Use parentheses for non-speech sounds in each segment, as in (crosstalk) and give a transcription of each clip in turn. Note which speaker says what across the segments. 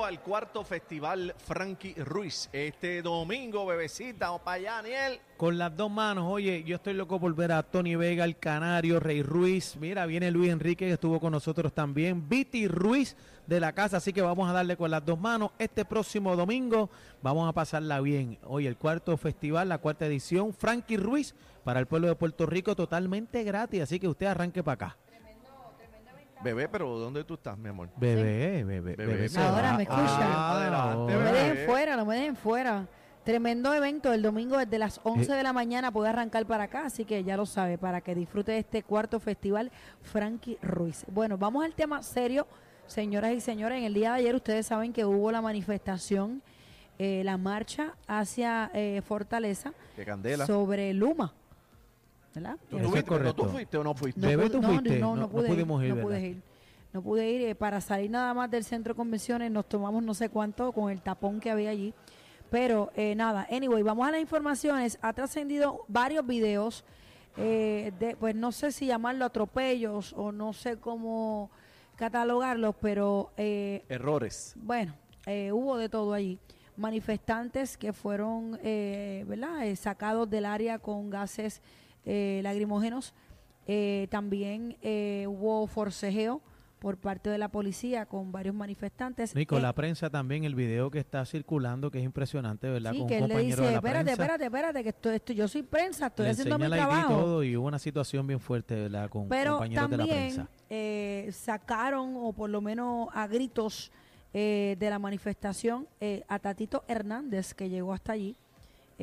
Speaker 1: al cuarto festival Frankie Ruiz. Este domingo, bebecita, o para allá, Daniel.
Speaker 2: Con las dos manos, oye, yo estoy loco por ver a Tony Vega, el Canario, Rey Ruiz. Mira, viene Luis Enrique que estuvo con nosotros también. Viti Ruiz de la casa, así que vamos a darle con las dos manos. Este próximo domingo vamos a pasarla bien. Hoy el cuarto festival, la cuarta edición, Frankie Ruiz para el pueblo de Puerto Rico totalmente gratis, así que usted arranque para acá.
Speaker 1: Bebé, pero ¿dónde tú estás, mi amor?
Speaker 2: Bebé, bebé,
Speaker 1: Bebé,
Speaker 2: bebé.
Speaker 1: se
Speaker 3: Ahora
Speaker 1: va.
Speaker 3: me escuchan.
Speaker 1: Ah, adelante,
Speaker 2: ahora.
Speaker 3: No me
Speaker 1: bebé.
Speaker 3: dejen fuera, no me dejen fuera. Tremendo evento el domingo desde las 11
Speaker 2: Eh.
Speaker 3: de la mañana puede arrancar para acá, así que ya lo sabe, para que disfrute de este cuarto festival Frankie Ruiz. Bueno, vamos al tema serio, señoras y señores. En el día de ayer ustedes saben que hubo la manifestación, eh, la marcha hacia eh, Fortaleza sobre Luma. ¿Verdad?
Speaker 1: ¿Tú,
Speaker 2: Eso es
Speaker 1: fuiste, pero
Speaker 2: correcto.
Speaker 1: ¿Tú fuiste o no fuiste?
Speaker 3: No
Speaker 2: Bebé,
Speaker 3: pude-
Speaker 2: ¿tú
Speaker 3: no,
Speaker 2: fuiste?
Speaker 3: No,
Speaker 2: No-
Speaker 3: no,
Speaker 2: no
Speaker 3: pude
Speaker 2: pudimos ir,
Speaker 3: no pude ir. No pude ir. eh, para salir nada más del centro de convenciones nos tomamos no sé cuánto con el tapón que había allí. Pero eh, nada, anyway, vamos a las informaciones. Ha trascendido varios videos eh, de, pues no sé si llamarlo atropellos o no sé cómo catalogarlos, pero eh,
Speaker 1: Errores.
Speaker 3: bueno, eh, hubo de todo allí. Manifestantes que fueron, eh, ¿verdad? Eh, sacados del área con gases eh, lacrimógenos. Eh, también eh, hubo forcejeo por parte de la policía con varios manifestantes.
Speaker 2: Y con
Speaker 3: Eh,
Speaker 2: la prensa también, el video que está circulando, que es impresionante, ¿verdad?
Speaker 3: Sí,
Speaker 2: con
Speaker 3: que
Speaker 2: un
Speaker 3: él le
Speaker 2: compañero
Speaker 3: dice,
Speaker 2: de la
Speaker 3: espérate,
Speaker 2: prensa.
Speaker 3: espérate, espérate, que esto, esto, yo soy prensa, estoy
Speaker 2: le
Speaker 3: haciendo mi
Speaker 2: ID y
Speaker 3: trabajo.
Speaker 2: todo y hubo una situación bien fuerte, ¿verdad? Con
Speaker 3: Pero
Speaker 2: compañeros de la prensa.
Speaker 3: eh, sacaron, o por lo menos a gritos eh, de la manifestación, eh, a Tatito Hernández, que llegó hasta allí.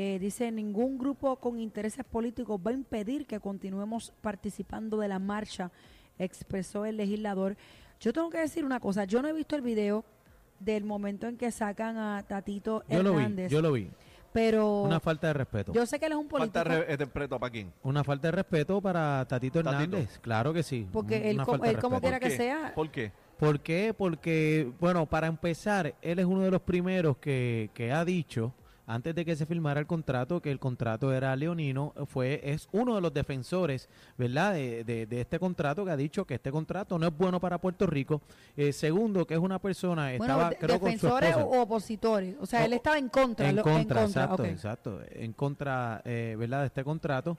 Speaker 3: Eh, dice, ningún grupo con intereses políticos va a impedir que continuemos participando de la marcha, expresó el legislador. Yo tengo que decir una cosa, yo no he visto el video del momento en que sacan a Tatito
Speaker 2: Yo lo vi,
Speaker 3: Hernández,
Speaker 2: yo lo vi.
Speaker 3: pero
Speaker 2: Una falta de respeto.
Speaker 3: yo sé que él es un político.
Speaker 1: Falta de respeto para quién.
Speaker 2: Una falta de respeto para Tatito
Speaker 1: Tatito.
Speaker 2: Hernández, claro que sí.
Speaker 3: Porque
Speaker 2: un-
Speaker 3: él
Speaker 2: una de
Speaker 3: él como quiera que sea.
Speaker 1: ¿Por qué?
Speaker 2: ¿Por qué? Porque, bueno, para empezar, él es uno de los primeros que, que ha dicho, antes de que se firmara el contrato, que el contrato era leonino, fue, es uno de los defensores, ¿verdad?, de, de- de este contrato, que ha dicho que este contrato no es bueno para Puerto Rico. Eh, segundo, que es una persona,
Speaker 3: Bueno,
Speaker 2: estaba,
Speaker 3: de-
Speaker 2: creo, con su
Speaker 3: defensores o opositores. O sea,
Speaker 2: No,
Speaker 3: él estaba en contra.
Speaker 2: En
Speaker 3: lo-
Speaker 2: contra, exacto,
Speaker 3: ok.
Speaker 2: exacto, en contra, eh, ¿verdad?, de este contrato.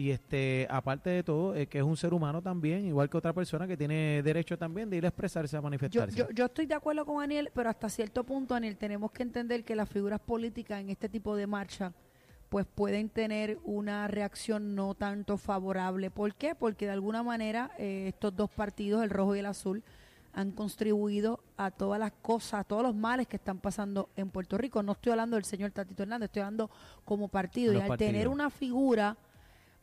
Speaker 2: Y este, aparte de todo, eh, que es un ser humano también, igual que otra persona que tiene derecho también de ir a expresarse, a manifestarse.
Speaker 3: yo, yo estoy de acuerdo con Daniel, pero hasta cierto punto, Daniel, tenemos que entender que las figuras políticas en este tipo de marcha pues pueden tener una reacción no tanto favorable. ¿Por qué? Porque de alguna manera eh, estos dos partidos, el rojo y el azul, han contribuido a todas las cosas, a todos los males que están pasando en Puerto Rico. No estoy hablando del señor Tatito Hernández, estoy hablando como partido.
Speaker 2: Los
Speaker 3: y al tener una figura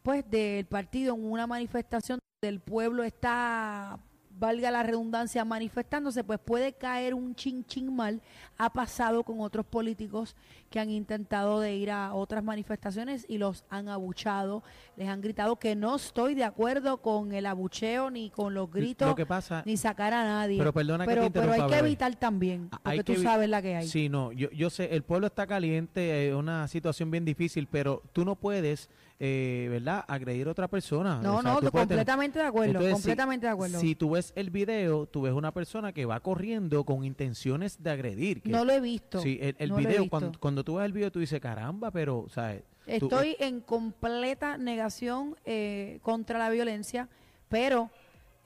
Speaker 3: pues del partido en una manifestación del pueblo está valga la redundancia manifestándose pues puede caer un chin chin mal. Ha pasado con otros políticos que han intentado de ir a otras manifestaciones y los han abuchado. Les han gritado que no estoy de acuerdo con el abucheo ni con los gritos
Speaker 2: Lo que pasa,
Speaker 3: ni sacar a nadie.
Speaker 2: Pero perdona que
Speaker 3: pero,
Speaker 2: te
Speaker 3: pero hay que evitar también
Speaker 2: A-
Speaker 3: porque
Speaker 2: hay
Speaker 3: tú
Speaker 2: que
Speaker 3: sabes la que hay.
Speaker 2: Sí, no, yo, yo sé, el pueblo está caliente, es una situación bien difícil, pero tú no puedes, eh, ¿verdad?, agredir a otra persona.
Speaker 3: no
Speaker 2: O sea,
Speaker 3: no
Speaker 2: tú puedes tener-
Speaker 3: completamente de acuerdo
Speaker 2: Entonces, si-
Speaker 3: completamente de acuerdo
Speaker 2: Si tú ves el video, tú ves una persona que va corriendo con intenciones de agredir. que-
Speaker 3: no lo he visto
Speaker 2: Sí, el,
Speaker 3: no
Speaker 2: video, cuando, cuando tú ves el video, tú dices, caramba, pero, o sea, tú-
Speaker 3: Estoy en completa negación eh, contra la violencia, pero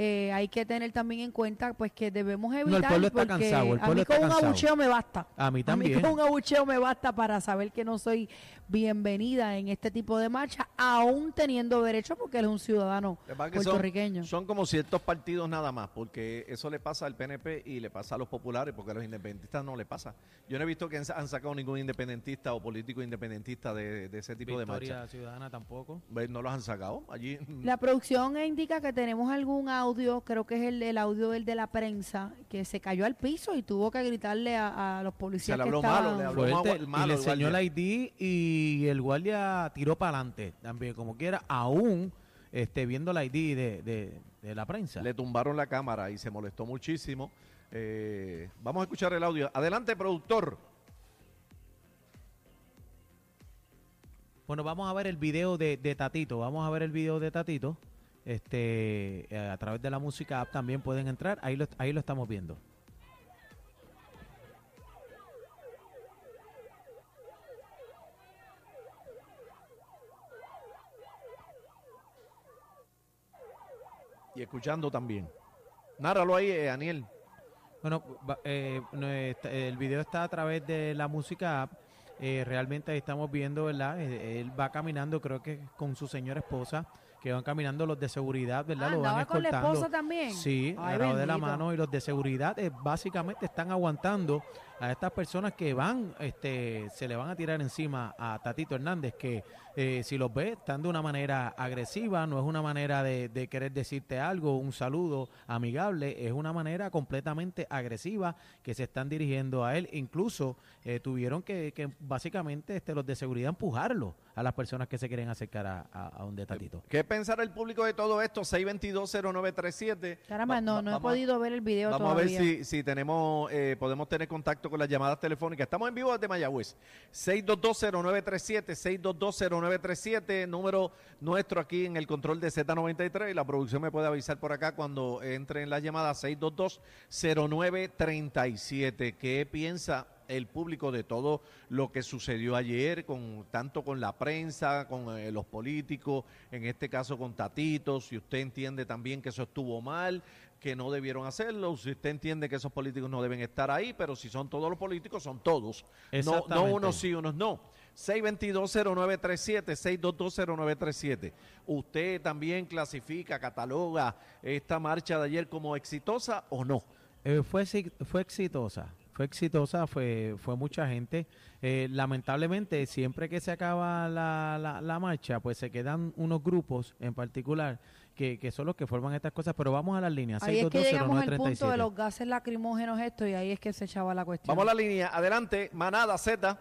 Speaker 3: eh, hay que tener también en cuenta pues que debemos evitar
Speaker 2: pueblo está
Speaker 3: porque
Speaker 2: cansado, el
Speaker 3: a mí
Speaker 2: está
Speaker 3: con un
Speaker 2: cansado.
Speaker 3: abucheo me basta.
Speaker 2: a mí
Speaker 3: A
Speaker 2: también.
Speaker 3: mí con un abucheo me basta para saber que no soy bienvenida en este tipo de marcha, aún teniendo derecho porque él es un ciudadano
Speaker 1: son-
Speaker 3: puertorriqueño.
Speaker 1: Son, como ciertos partidos nada más, porque eso le pasa al PNP y le pasa a los populares, porque a los independentistas no le pasa. Yo no he visto que han, sacado ningún independentista o político independentista de, de ese tipo de
Speaker 2: Victoria
Speaker 1: marcha.
Speaker 2: Ciudadana tampoco.
Speaker 1: No los han sacado allí.
Speaker 3: La producción indica que tenemos algún audio, creo que es el, el audio del de la prensa, que se cayó al piso y tuvo que gritarle a, a los
Speaker 1: Se
Speaker 3: policías
Speaker 1: le
Speaker 3: que
Speaker 1: habló
Speaker 3: estaban...
Speaker 1: malo, le habló
Speaker 2: Fuerte,
Speaker 1: mal- malo
Speaker 2: y le enseñó la ID y el guardia tiró para adelante también, como quiera, aún este, viendo la ID de, de- de la prensa.
Speaker 1: Le tumbaron la cámara y se molestó muchísimo. Eh, vamos a escuchar el audio. Adelante, productor.
Speaker 2: Bueno, vamos a ver el video de, de Tatito. Vamos a ver el video de Tatito este, eh, a través de la música app también pueden entrar. Ahí lo, ahí lo estamos viendo.
Speaker 1: Y escuchando también. Náralo ahí, eh, Daniel.
Speaker 2: Bueno, eh, el video está a través de la música app. Realmente ahí estamos viendo, ¿verdad? Él va caminando, creo que con su señora esposa que van caminando los de seguridad, ¿verdad?
Speaker 3: Ah,
Speaker 2: Lo van
Speaker 3: ¿andaba con la
Speaker 2: escoltando.
Speaker 3: esposa también?
Speaker 2: Sí, agarrado de la mano y los de seguridad eh, básicamente están aguantando a estas personas que van, este, se le van a tirar encima a Tatito Hernández, que eh, si los ve están de una manera agresiva, no es una manera de, de querer decirte algo, un saludo amigable, es una manera completamente agresiva que se están dirigiendo a él. Incluso eh, tuvieron que, que básicamente este, los de seguridad empujarlo a las personas que se quieren acercar a, a, a donde Tatito.
Speaker 1: ¿Qué pensará el público de todo esto? 6220937.
Speaker 3: Caramba,
Speaker 1: Va-
Speaker 3: no,
Speaker 1: va-
Speaker 3: no he podido ver el video
Speaker 1: Vamos
Speaker 3: todavía.
Speaker 1: a ver si, si tenemos, eh, podemos tener contacto con las llamadas telefónicas. Estamos en vivo desde Mayagüez. 6220937, 6220937, número nuestro aquí en el control de Z93. Y la producción me puede avisar por acá cuando entre en la llamada 6220937. ¿Qué piensa el público de todo lo que sucedió ayer, con tanto con la prensa, con eh, los políticos, en este caso con Tatito, si usted entiende también que eso estuvo mal, que no debieron hacerlo, si usted entiende que esos políticos no deben estar ahí, pero si son todos los políticos, son todos. No, unos sí, unos no. 6220937, 6220937. ¿Usted también clasifica, cataloga esta marcha de ayer como exitosa o no?
Speaker 2: Eh, fue, fue exitosa, fue exitosa, fue, fue mucha gente. Eh, lamentablemente, siempre que se acaba la, la, la marcha, pues se quedan unos grupos en particular que, que son los que forman estas cosas, pero vamos a las líneas.
Speaker 3: Ahí es que llegamos al punto
Speaker 2: 6220937.
Speaker 3: de los gases lacrimógenos esto y ahí es que se echaba la cuestión.
Speaker 1: Vamos a la línea. Adelante, Manada Z.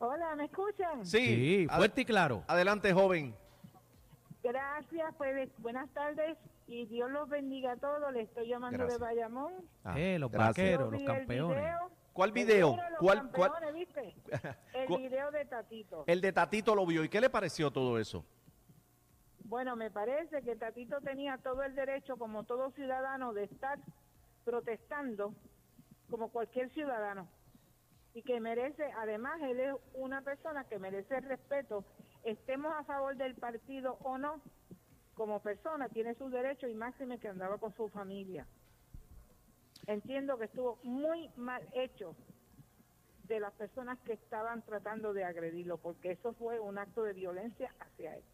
Speaker 4: Hola, ¿me escuchan?
Speaker 1: Sí,
Speaker 2: Sí, fuerte y claro.
Speaker 1: adelante, joven.
Speaker 4: Gracias, pues buenas tardes y Dios los bendiga a todos. Le estoy llamando
Speaker 1: Gracias.
Speaker 4: de Bayamón.
Speaker 1: Ah,
Speaker 2: Eh, los
Speaker 1: gracias.
Speaker 2: vaqueros. Los campeones.
Speaker 4: video.
Speaker 1: ¿Cuál video? ¿Cuál- cuál-
Speaker 4: ¿viste? (laughs) El
Speaker 1: ¿Cuál-
Speaker 4: video de Tatito.
Speaker 1: El de Tatito lo vio. ¿Y qué le pareció todo eso?
Speaker 4: Bueno, me parece que Tatito tenía todo el derecho, como todo ciudadano, de estar protestando como cualquier ciudadano. Y que merece, además, él es una persona que merece respeto. Estemos a favor del partido o no, como persona, tiene sus derechos y máxime que andaba con su familia. Entiendo que estuvo muy mal hecho de las personas que estaban tratando de agredirlo, porque eso fue un acto de violencia hacia él.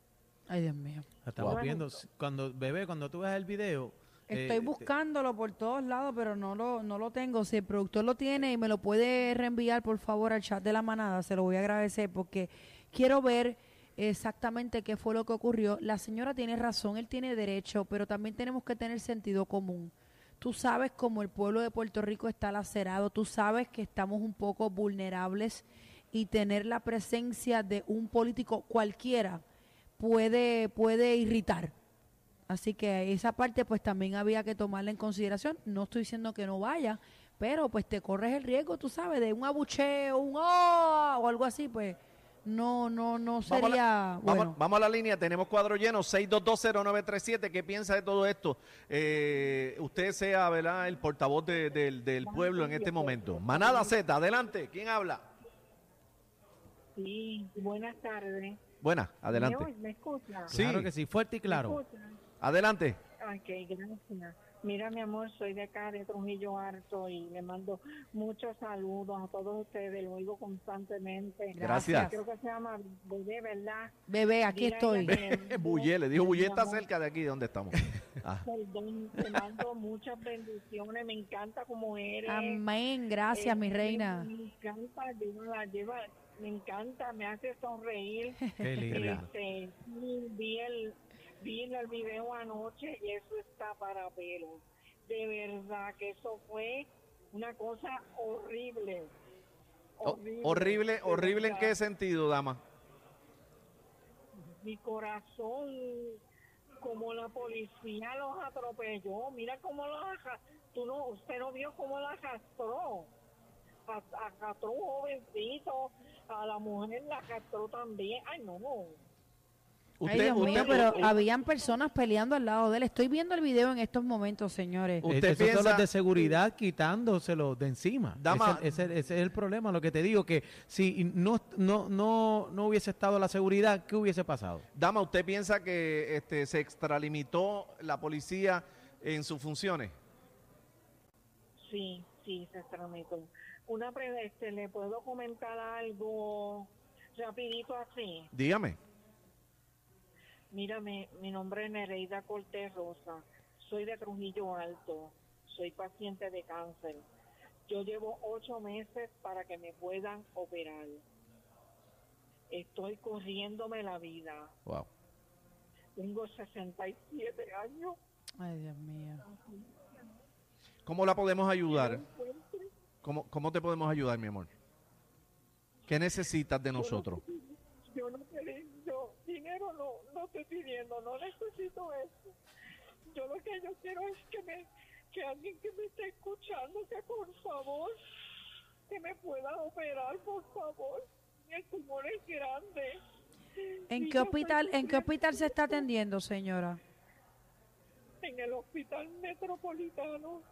Speaker 3: Ay, Dios mío.
Speaker 2: Estamos
Speaker 4: Wow.
Speaker 2: viendo, cuando bebé, cuando tú ves el video.
Speaker 3: Estoy
Speaker 2: eh,
Speaker 3: buscándolo por todos lados, pero no lo, no lo tengo. Si el productor lo tiene y me lo puede reenviar, por favor, al chat de la manada, se lo voy a agradecer porque quiero ver exactamente qué fue lo que ocurrió. La señora tiene razón, él tiene derecho, pero también tenemos que tener sentido común. Tú sabes cómo el pueblo de Puerto Rico está lacerado, tú sabes que estamos un poco vulnerables y tener la presencia de un político cualquiera puede, puede irritar. Así que esa parte pues también había que tomarla en consideración. No estoy diciendo que no vaya, pero pues te corres el riesgo, tú sabes, de un abucheo, un oh o algo así, pues no, no, no
Speaker 1: Vamos a
Speaker 3: sería
Speaker 1: la,
Speaker 3: bueno.
Speaker 1: vamos, vamos a la línea, tenemos cuadro lleno, 6220937. ¿Qué piensa de todo esto? Eh, usted sea, ¿verdad?, el portavoz de- del- del pueblo en este momento. Manada Z, adelante. ¿Quién habla?
Speaker 4: Sí, buenas tardes.
Speaker 1: Buena, adelante.
Speaker 4: ¿Me? ¿Me escucha?
Speaker 1: Sí.
Speaker 2: Claro que sí, fuerte y claro.
Speaker 4: ¿Me escucha?
Speaker 1: Adelante.
Speaker 4: Ok, gracias. Mira, mi amor, soy de acá, de Trujillo Alto, y le mando muchos saludos a todos ustedes, lo oigo constantemente.
Speaker 1: Gracias.
Speaker 4: Creo que se llama Bebé, ¿verdad?
Speaker 3: Bebé, aquí
Speaker 4: Dile a
Speaker 3: estoy.
Speaker 4: ella que (laughs) le mando-
Speaker 1: Bulle, le dijo Bulle
Speaker 4: mi
Speaker 1: está cerca de aquí, de donde estamos. (laughs) Ah,
Speaker 4: Perdón, te mando muchas bendiciones, me encanta como eres.
Speaker 3: Amén, gracias,
Speaker 4: Eh,
Speaker 3: mi reina.
Speaker 4: Me encanta, lleva, la lleva, me encanta, me hace sonreír.
Speaker 2: Qué lindo.
Speaker 4: Este, sí, vi el, vi el video anoche y eso está para pelo. De verdad que eso fue una cosa horrible.
Speaker 1: o- horrible,
Speaker 4: de
Speaker 1: horrible en qué sentido, dama.
Speaker 4: Mi corazón, como la policía los atropelló, mira cómo los tú no, usted no vio cómo la arrastró. Arrastró un jovencito, a la mujer la arrastró también. Ay, no.
Speaker 3: Ay, Dios mío, pero habían personas peleando al lado de él. Estoy viendo el video en estos momentos, señores.
Speaker 1: Usted
Speaker 2: Esos son
Speaker 1: piensa-
Speaker 2: los de seguridad quitándoselo de encima.
Speaker 1: Dama-
Speaker 2: ese, ese- ese es el problema. Lo que te digo, que si no, no, no, no hubiese estado la seguridad, ¿qué hubiese pasado?
Speaker 1: Dama, ¿usted piensa que este, se extralimitó la policía en sus funciones?
Speaker 4: Sí, sí, se tramitó. Una pre- este, ¿le puedo comentar algo rapidito así?
Speaker 1: Dígame.
Speaker 4: Mira, mi, mi nombre es Nereida Cortés Rosa. Soy de Trujillo Alto. Soy paciente de cáncer. Yo llevo ocho meses para que me puedan operar. Estoy corriéndome la vida.
Speaker 1: Wow.
Speaker 4: Tengo 67 años.
Speaker 3: Ay, Dios mío.
Speaker 1: ¿Cómo la podemos ayudar? ¿Cómo, ¿Cómo te podemos ayudar, mi amor? ¿Qué necesitas de nosotros?
Speaker 4: Yo no te yo dinero no, no estoy pidiendo, no necesito eso. Yo lo que yo quiero es que me que alguien que me esté escuchando, que por favor, que me pueda operar, por favor. El tumor es grande.
Speaker 3: ¿En
Speaker 4: Y
Speaker 3: qué hospital, en qué hospital se está atendiendo, señora?
Speaker 4: En el hospital metropolitano.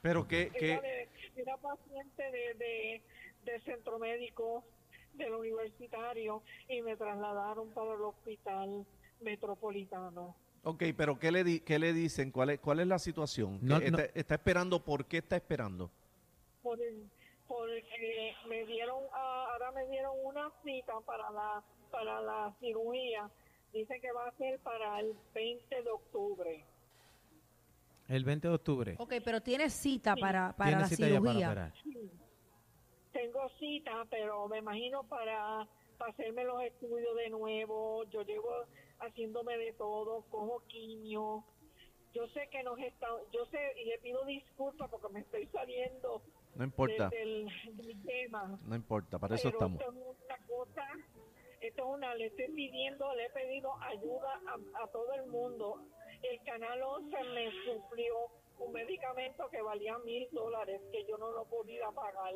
Speaker 1: Pero que,
Speaker 4: Era, de- era paciente de, de, de centro médico del universitario y me trasladaron para el hospital metropolitano.
Speaker 1: ok, pero ¿qué le, di- qué le dicen? ¿Cuál es, ¿Cuál es la situación?
Speaker 2: No,
Speaker 1: ¿Qué
Speaker 2: no.
Speaker 1: Está, está esperando? ¿Por qué está esperando?
Speaker 4: Por el- porque me dieron, ah, ahora me dieron una cita para la, para la cirugía. Dice que va a ser para el 20 de octubre.
Speaker 2: El 20 de octubre.
Speaker 3: Ok, pero tiene cita para, para
Speaker 2: Tiene
Speaker 3: la
Speaker 2: cita ya para
Speaker 3: cirugía.
Speaker 4: Tengo cita, pero me imagino para, para hacerme los estudios de nuevo. Yo llevo haciéndome de todo, cojo quimio. Yo sé que nos está, yo sé y le pido disculpas porque me estoy saliendo
Speaker 1: No importa,
Speaker 4: de- del, tema.
Speaker 1: no importa, para eso
Speaker 4: Pero
Speaker 1: estamos.
Speaker 4: Esto es una cosa, esto es una, le estoy pidiendo, le he pedido ayuda a, a todo el mundo. El Canal 11 me suplió un medicamento que valía mil dólares que yo no lo podía pagar.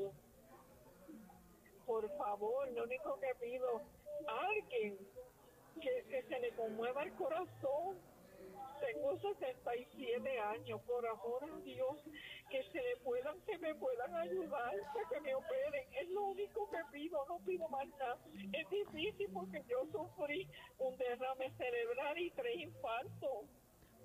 Speaker 4: Por favor, lo único que pido, alguien que, que se le conmueva el corazón. Tengo 67 años, por amor a Dios, que se le puedan, que me puedan ayudar para que me operen. Es lo único que pido, no pido más nada. Es difícil porque yo sufrí un derrame cerebral y tres infartos.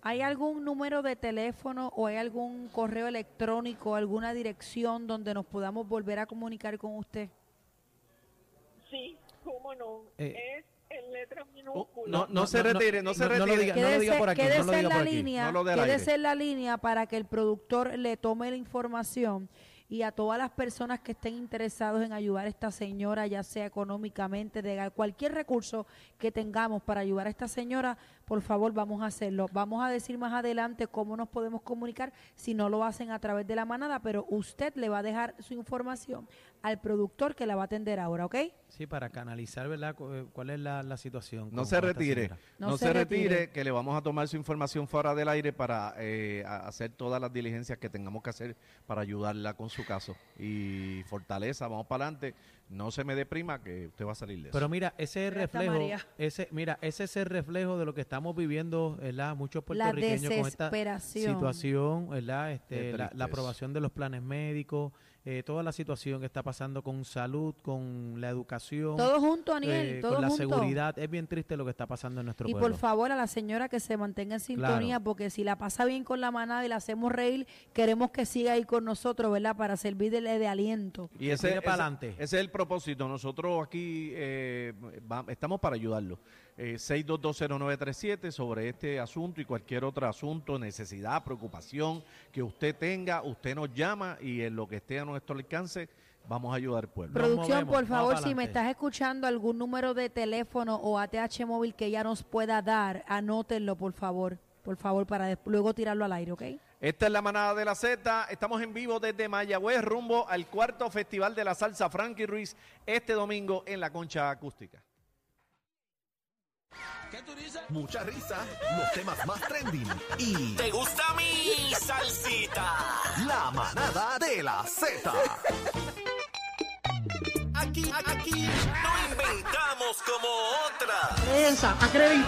Speaker 3: ¿Hay algún número de teléfono o hay algún correo electrónico, alguna dirección donde nos podamos volver a comunicar con usted?
Speaker 4: Sí, cómo no.
Speaker 2: Eh,
Speaker 4: es letras
Speaker 1: Oh,
Speaker 4: minúsculas.
Speaker 1: no, no se retire, no se
Speaker 2: no, no lo
Speaker 1: retire.
Speaker 2: diga, no lo diga por aquí, no
Speaker 3: quédese
Speaker 2: lo diga
Speaker 3: en la
Speaker 2: por aquí.
Speaker 3: línea,
Speaker 1: lo
Speaker 3: quédese en la línea para que el productor le tome la información y a todas las personas que estén interesados en ayudar a esta señora, ya sea económicamente, de cualquier recurso que tengamos para ayudar a esta señora, por favor vamos a hacerlo. Vamos a decir más adelante cómo nos podemos comunicar si no lo hacen a través de la manada, pero usted le va a dejar su información al productor que la va a atender ahora, ¿ok?
Speaker 2: Sí, para canalizar, ¿verdad? eh, ¿Cuál es la, la situación?
Speaker 1: No se retire, no,
Speaker 3: No
Speaker 1: se,
Speaker 3: se
Speaker 1: retire,
Speaker 3: retire.
Speaker 1: que le vamos a tomar su información fuera del aire para eh, hacer todas las diligencias que tengamos que hacer para ayudarla con su caso. Y fortaleza, vamos para adelante. No se me deprima que usted va a salir de eso.
Speaker 2: Pero mira, ese es reflejo, ese, mira, ese es el reflejo de lo que estamos viviendo, ¿verdad? Muchos
Speaker 3: La
Speaker 2: puertorriqueños con esta
Speaker 3: desesperación.
Speaker 2: situación, ¿verdad? Este, la, la aprobación de los planes médicos, eh, toda la situación que está pasando con salud, con la educación,
Speaker 3: Todo junto, Aniel,
Speaker 2: eh,
Speaker 3: todo
Speaker 2: con la
Speaker 3: junto.
Speaker 2: seguridad. Es bien triste lo que está pasando en nuestro
Speaker 3: Y
Speaker 2: pueblo.
Speaker 3: por favor a la señora que se mantenga en sintonía,
Speaker 2: Claro.
Speaker 3: porque si la pasa bien con la manada y la hacemos reír, queremos que siga ahí con nosotros, ¿verdad? Para servirle de aliento.
Speaker 1: Y ese,
Speaker 2: tire
Speaker 1: ese-
Speaker 2: pa'lante.
Speaker 1: ese es el propósito. Nosotros aquí eh, va- estamos para ayudarlo. Eh, 6220937 sobre este asunto y cualquier otro asunto, necesidad, preocupación que usted tenga, usted nos llama y en lo que esté a nuestro alcance vamos a ayudar al pueblo.
Speaker 3: Producción, por favor, si me estás escuchando algún número de teléfono o ATH móvil que ella nos pueda dar, anótenlo, por favor. Por favor, para luego tirarlo al aire, ¿ok?
Speaker 1: Esta es la manada de la Z. Estamos en vivo desde Mayagüez rumbo al cuarto Festival de la Salsa Frankie Ruiz este domingo en la Concha Acústica.
Speaker 5: Mucha risa, los temas más trending y
Speaker 6: ¿Te gusta mi salsita?
Speaker 5: la manada de la Z.
Speaker 6: Aquí, aquí, no inventamos como otra.
Speaker 7: Esa, acreditada.